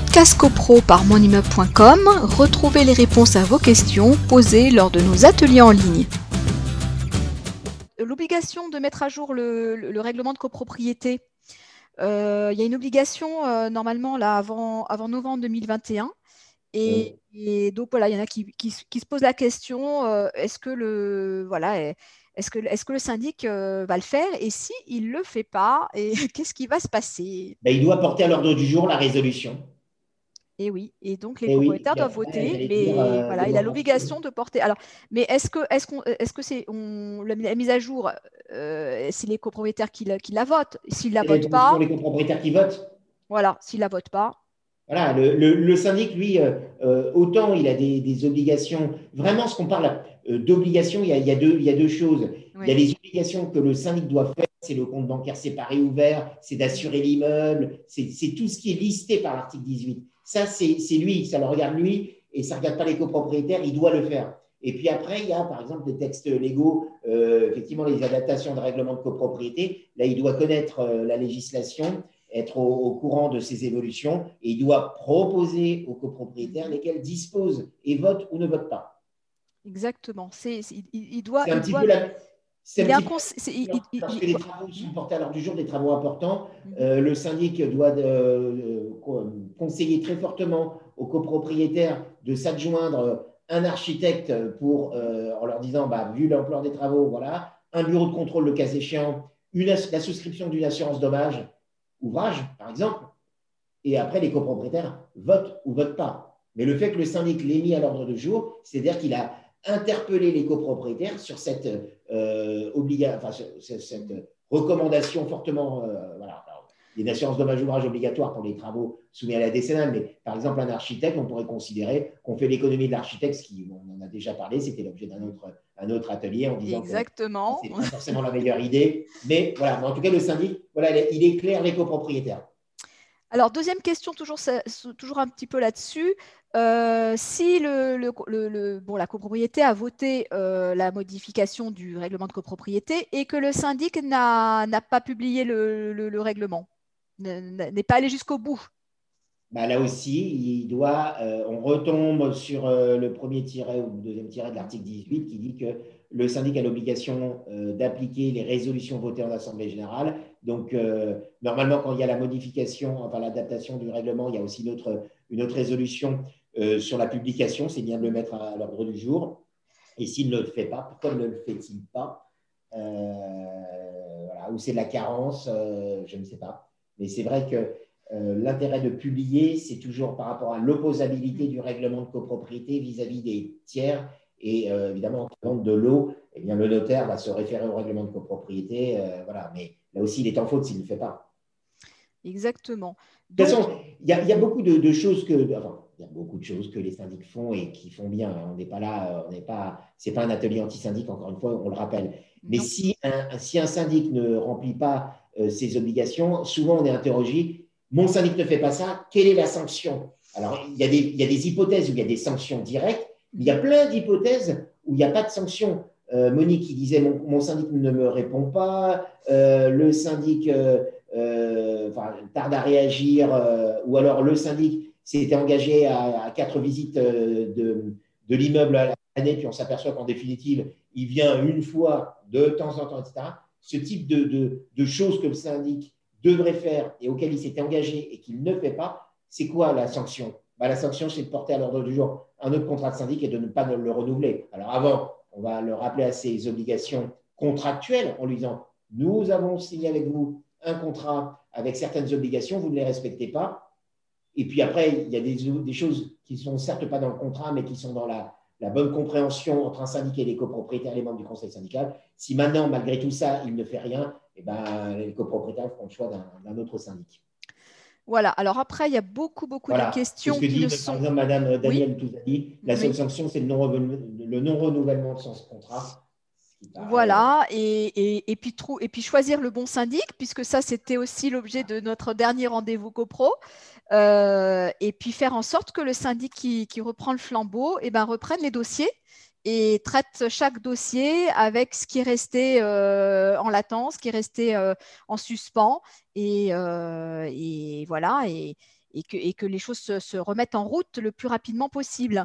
podcast copro par monimmeuble.com, retrouvez les réponses à vos questions posées lors de nos ateliers en ligne. L'obligation de mettre à jour le, règlement de copropriété, euh, il y a une obligation euh, normalement là avant, avant novembre 2021. Et, donc voilà, il y en a qui, se posent la question euh, est-ce que le voilà est-ce que, est que, le syndic va le faire? Et si il ne le fait pas, qu'est-ce qui va se passer? Ben, Il doit porter à l'ordre du jour la résolution. Et oui, et donc les propriétaires doivent voter, mais euh, voilà, il a l'obligation de porter. Alors, mais est-ce que est-ce qu'on est-ce que c'est on la mise à jour euh, c'est les copropriétaires qui la, qui la votent S'ils la votent pas, les copropriétaires qui votent. Voilà, s'ils la votent pas. Voilà, le, le, syndic, lui, euh, autant il a des, des obligations. Vraiment, ce qu'on parle d'obligations, il, il, y a deux, il y a deux choses. Il y a les obligations que le syndic doit faire, c'est le compte bancaire séparé ouvert, c'est d'assurer l'immeuble, c'est tout ce qui est listé par l'article 18. Ça, c'est lui, ça le regarde lui et ça ne regarde pas les copropriétaires, il doit le faire. Et puis après, il y a par exemple des textes légaux, euh, effectivement les adaptations de règlement de copropriété. Là, il doit connaître euh, la législation, être au, courant de ces évolutions et il doit proposer aux copropriétaires lesquels disposent et votent ou ne votent pas. Exactement. C'est, il, doit. C'est un petit peu la, c'est parce que les travaux sont portés à l'ordre du jour, des travaux importants. Mhm. Euh, le syndic doit euh, conseiller très fortement aux copropriétaires de s'adjoindre un architecte pour, euh, en leur disant, bah, vu l'ampleur des travaux, voilà, un bureau de contrôle le cas échéant, une, la souscription d'une assurance dommage, ouvrage, par exemple. Et après, les copropriétaires votent ou votent pas. Mais le fait que le syndic l'ait mis à l'ordre du jour, c'est-à-dire qu'il a interpeller les copropriétaires sur cette, euh, enfin, cette recommandation fortement. Euh, voilà, une assurance dommage ouvrage obligatoire pour les travaux soumis à la décennale, mais par exemple, un architecte, on pourrait considérer qu'on fait l'économie de l'architecte, ce qui, on en a déjà parlé, c'était l'objet d'un autre, un autre atelier en disant Exactement. que c'est pas forcément la meilleure idée. Mais voilà, en tout cas, le syndic, voilà, il éclaire les copropriétaires. Alors, deuxième question, toujours, un petit peu là-dessus. Euh, si la copropriété a voté euh, la modification du règlement de copropriété et que le syndic n'a pas publié le, règlement, n'est pas allé jusqu'au bout? Bah là aussi, il doit, euh, on retombe sur le premier tiret ou le deuxième tiret de l'article 18 qui dit que le syndic a l'obligation d'appliquer les résolutions votées en Assemblée générale. Donc, normalement, quand il y a la modification, enfin l'adaptation du règlement, il y a aussi une autre, une autre résolution euh, sur la publication, c'est bien de le mettre à, l'ordre du jour. Et s'il ne le fait pas, pourquoi ne le fait-il pas euh, voilà, Ou c'est de la carence, euh, je ne sais pas. Mais c'est vrai que l'intérêt de publier, c'est toujours par rapport à l'opposabilité du règlement de copropriété vis-à-vis des tiers. Et évidemment, en vente de l'eau, eh bien, le notaire va se référer au règlement de copropriété. voilà. Mais là aussi, il est en faute s'il ne le fait pas. Exactement. De toute façon, il y, a beaucoup de, choses que il y a beaucoup de choses que les syndics font et qui font bien. On n'est pas là, on n'est pas, c'est pas un atelier anti-syndic, encore une fois, on le rappelle. Mais si un, si un syndic ne remplit pas euh, ses obligations, souvent on est interrogé, mon syndic ne fait pas ça, quelle est la sanction? Alors, il y, a des, il y, a des, hypothèses où il y a des sanctions directes, mais il y a plein d'hypothèses où il n'y a pas de sanctions. Euh, Monique qui disait mon, syndic ne me répond pas, euh, le syndic tarde à réagir, ou alors le syndic s'était engagé à, quatre visites euh, de, l'immeuble à l'année, puis on s'aperçoit qu'en définitive, il vient une fois de temps en temps, etc. Ce type de, de, choses que le syndic devrait faire et auquel il s'était engagé et qu'il ne fait pas, c'est quoi la sanction? Bah, La sanction, c'est de porter à l'ordre du jour un autre contrat de syndic et de ne pas le renouveler. Alors avant, on va le rappeler à ses obligations contractuelles en lui disant, nous avons signé avec vous un contrat avec certaines obligations, vous ne les respectez pas, et puis après, il y a des, choses qui ne sont certes pas dans le contrat, mais qui sont dans la, bonne compréhension entre un syndicat et les copropriétaires, les membres du conseil syndical. Si maintenant, malgré tout ça, il ne fait rien, eh ben, les copropriétaires feront le choix d'un autre syndic. Voilà, alors après, il y a beaucoup, beaucoup de questions ce que qui dit, sont... Par exemple, Madame Danielle oui. la seule sanction, c'est le non-renouvellement de son contrat. Voilà, et, et, puis et puis choisir le bon syndic, puisque ça, c'était aussi l'objet de notre dernier rendez-vous copro. Euh, et puis faire en sorte que le syndic qui, reprend le flambeau eh ben, reprenne les dossiers et traite chaque dossier avec ce qui est resté euh, en latence, ce qui est resté euh, en suspens. Et, voilà. Et, et, que, et que les choses se, se remettent en route le plus rapidement possible.